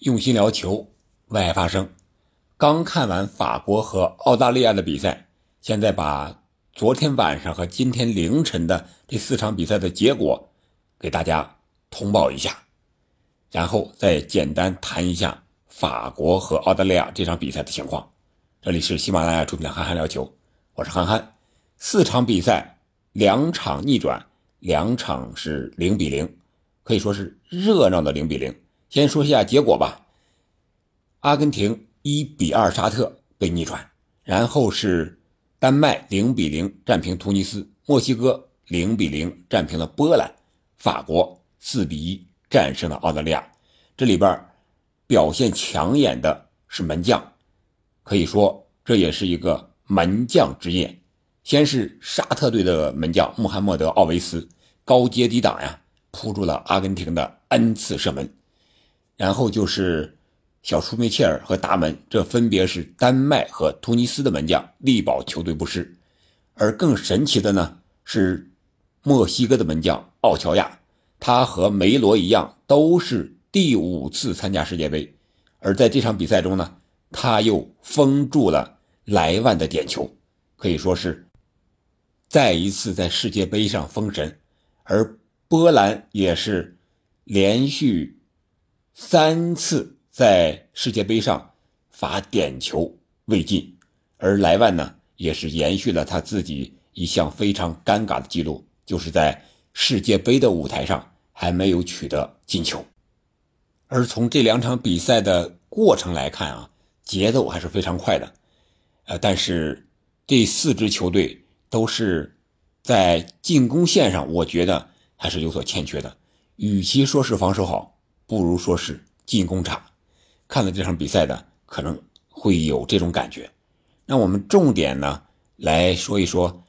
用心聊球，为爱发声。刚看完法国和澳大利亚的比赛，现在把昨天晚上和今天凌晨的这四场比赛的结果给大家通报一下，然后再简单谈一下法国和澳大利亚这场比赛的情况。这里是喜马拉雅出品的《憨憨聊球》，我是憨憨。四场比赛，两场逆转，两场是零比零，可以说是热闹的零比零。先说一下结果吧。阿根廷一比二沙特被逆转，然后是丹麦零比零战平突尼斯，墨西哥零比零战平了波兰，法国四比一战胜了澳大利亚。这里边表现抢眼的是门将，可以说这也是一个门将之夜。先是沙特队的门将穆罕默德·奥维斯高接低挡呀，扑住了阿根廷的 N 次射门。然后就是小舒梅切尔和达门，这分别是丹麦和突尼斯的门将，力保球队不失。而更神奇的呢是墨西哥的门将奥乔亚，他和梅罗一样，都是第五次参加世界杯。而在这场比赛中呢，他又封住了莱万的点球，可以说是再一次在世界杯上封神。而波兰也是连续。三次在世界杯上罚点球未进，而莱万呢也是延续了他自己一项非常尴尬的记录，就是在世界杯的舞台上还没有取得进球。而从这两场比赛的过程来看啊，节奏还是非常快的，呃，但是这四支球队都是在进攻线上，我觉得还是有所欠缺的。与其说是防守好。不如说是进攻差，看了这场比赛的可能会有这种感觉。那我们重点呢来说一说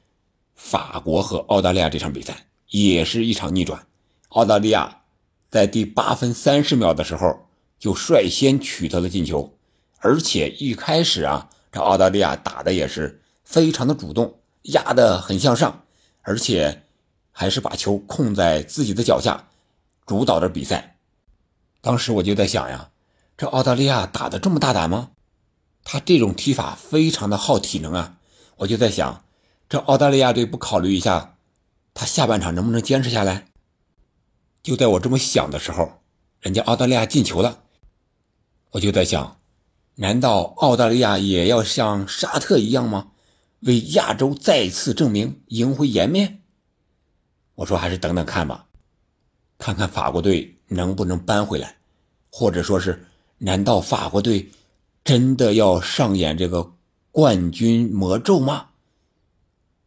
法国和澳大利亚这场比赛，也是一场逆转。澳大利亚在第八分三十秒的时候就率先取得了进球，而且一开始啊，这澳大利亚打的也是非常的主动，压得很向上，而且还是把球控在自己的脚下，主导着比赛。当时我就在想呀，这澳大利亚打的这么大胆吗？他这种踢法非常的耗体能啊！我就在想，这澳大利亚队不考虑一下，他下半场能不能坚持下来？就在我这么想的时候，人家澳大利亚进球了，我就在想，难道澳大利亚也要像沙特一样吗？为亚洲再次证明，赢回颜面？我说还是等等看吧，看看法国队能不能扳回来。或者说是，难道法国队真的要上演这个冠军魔咒吗？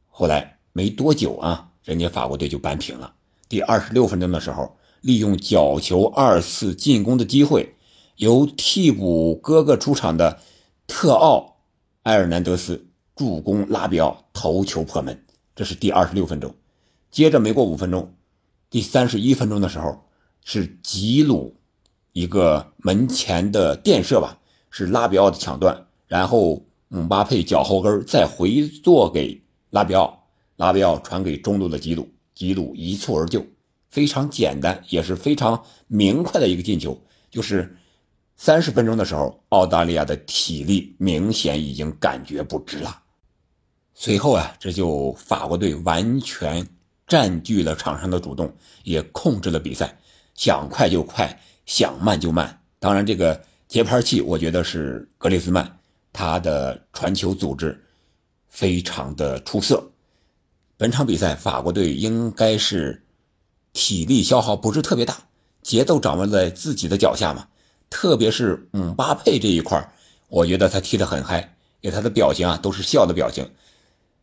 后来没多久啊，人家法国队就扳平了。第二十六分钟的时候，利用角球二次进攻的机会，由替补哥哥出场的特奥埃尔南德斯助攻拉比奥头球破门，这是第二十六分钟。接着没过五分钟，第三十一分钟的时候是吉鲁。一个门前的垫射吧，是拉比奥的抢断，然后姆巴佩脚后跟再回做给拉比奥，拉比奥传给中路的吉鲁，吉鲁一蹴而就，非常简单，也是非常明快的一个进球。就是三十分钟的时候，澳大利亚的体力明显已经感觉不支了。随后啊，这就法国队完全占据了场上的主动，也控制了比赛，想快就快。想慢就慢，当然这个节拍器，我觉得是格列兹曼，他的传球组织非常的出色。本场比赛法国队应该是体力消耗不是特别大，节奏掌握在自己的脚下嘛。特别是姆巴佩这一块我觉得他踢得很嗨，给他的表情啊都是笑的表情。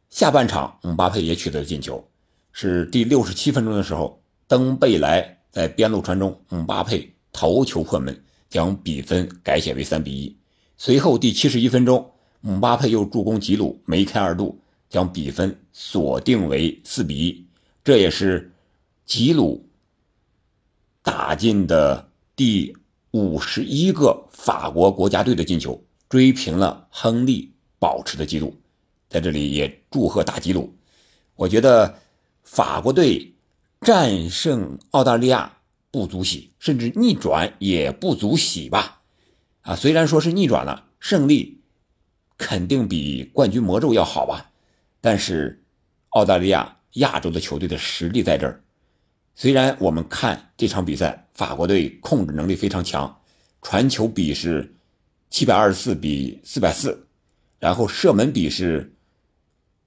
下半场姆巴佩也取得了进球，是第六十七分钟的时候，登贝莱在边路传中，姆巴佩。头球破门，将比分改写为三比一。随后第七十一分钟，姆巴佩又助攻吉鲁梅开二度，将比分锁定为四比一。这也是吉鲁打进的第五十一个法国国家队的进球，追平了亨利保持的记录。在这里也祝贺大吉鲁。我觉得法国队战胜澳大利亚。不足喜，甚至逆转也不足喜吧。啊，虽然说是逆转了，胜利肯定比冠军魔咒要好吧，但是澳大利亚亚洲的球队的实力在这儿。虽然我们看这场比赛，法国队控制能力非常强，传球比是七百二十四比四百四，然后射门比是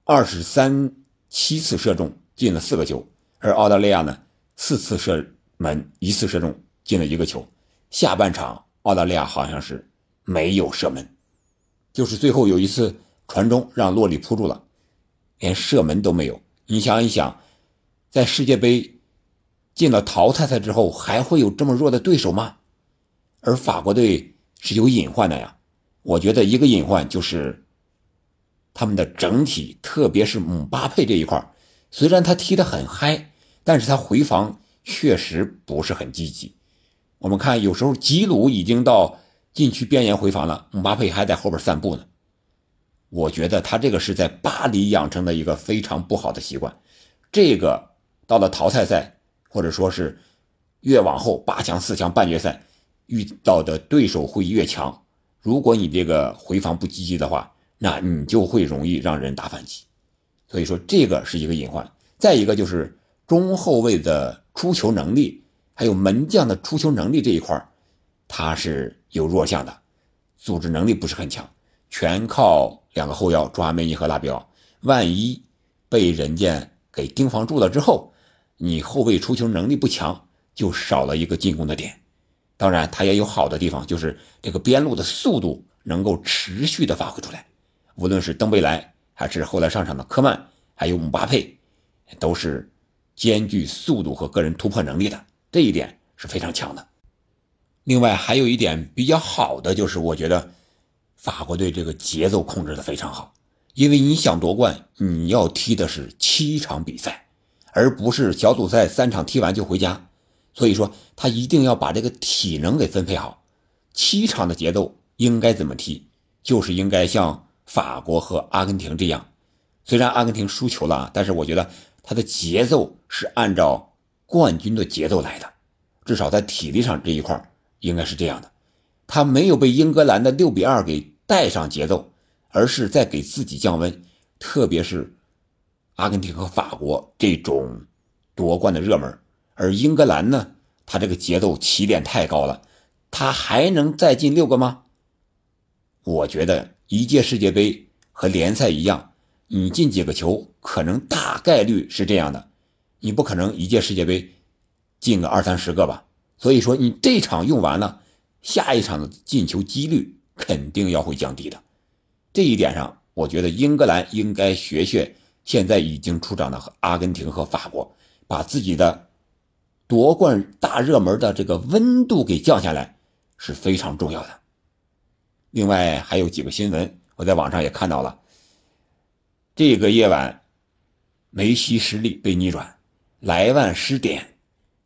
二十三七次射中进了四个球，而澳大利亚呢四次射门一次射中进了一个球。下半场澳大利亚好像是没有射门，就是最后有一次传中让洛里扑住了，连射门都没有。你想一想，在世界杯。进了淘汰赛之后，还会有这么弱的对手吗？而法国队是有隐患的呀。我觉得一个隐患就是他们的整体，特别是姆巴佩这一块虽然他踢得很嗨，但是他回防确实不是很积极。我们看，有时候吉鲁已经到禁区边沿回防了，姆巴佩还在后边散步呢。我觉得他这个是在巴黎养成的一个非常不好的习惯。这个到了淘汰赛。或者说是越往后八强、四强、半决赛遇到的对手会越强。如果你这个回防不积极的话，那你就会容易让人打反击。所以说这个是一个隐患。再一个就是中后卫的出球能力，还有门将的出球能力这一块他是有弱项的，组织能力不是很强，全靠两个后腰朱阿梅尼和拉比奥。万一被人家给盯防住了之后，你后卫出球能力不强，就少了一个进攻的点。当然，他也有好的地方，就是这个边路的速度能够持续的发挥出来。无论是登贝莱，还是后来上场的科曼，还有姆巴佩，都是兼具速度和个人突破能力的，这一点是非常强的。另外，还有一点比较好的就是，我觉得法国队这个节奏控制的非常好，因为你想夺冠，你要踢的是七场比赛。而不是小组赛三场踢完就回家，所以说他一定要把这个体能给分配好。七场的节奏应该怎么踢？就是应该像法国和阿根廷这样，虽然阿根廷输球了，但是我觉得他的节奏是按照冠军的节奏来的，至少在体力上这一块应该是这样的。他没有被英格兰的六比二给带上节奏，而是在给自己降温，特别是。阿根廷和法国这种夺冠的热门，而英格兰呢，他这个节奏起点太高了，他还能再进六个吗？我觉得一届世界杯和联赛一样，你进几个球，可能大概率是这样的，你不可能一届世界杯进个二三十个吧？所以说你这场用完了，下一场的进球几率肯定要会降低的。这一点上，我觉得英格兰应该学学。现在已经出场的阿根廷和法国，把自己的夺冠大热门的这个温度给降下来是非常重要的。另外还有几个新闻，我在网上也看到了。这个夜晚，梅西失利被逆转，莱万失点，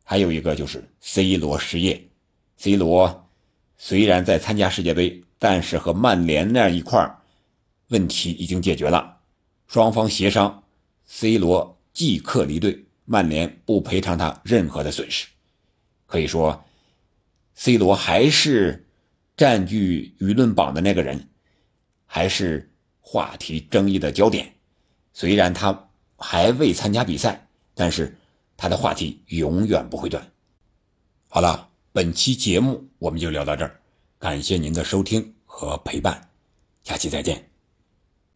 还有一个就是 C 罗失业。C 罗虽然在参加世界杯，但是和曼联那一块问题已经解决了。双方协商，C 罗即刻离队，曼联不赔偿他任何的损失。可以说，C 罗还是占据舆论榜的那个人，还是话题争议的焦点。虽然他还未参加比赛，但是他的话题永远不会断。好了，本期节目我们就聊到这儿，感谢您的收听和陪伴，下期再见。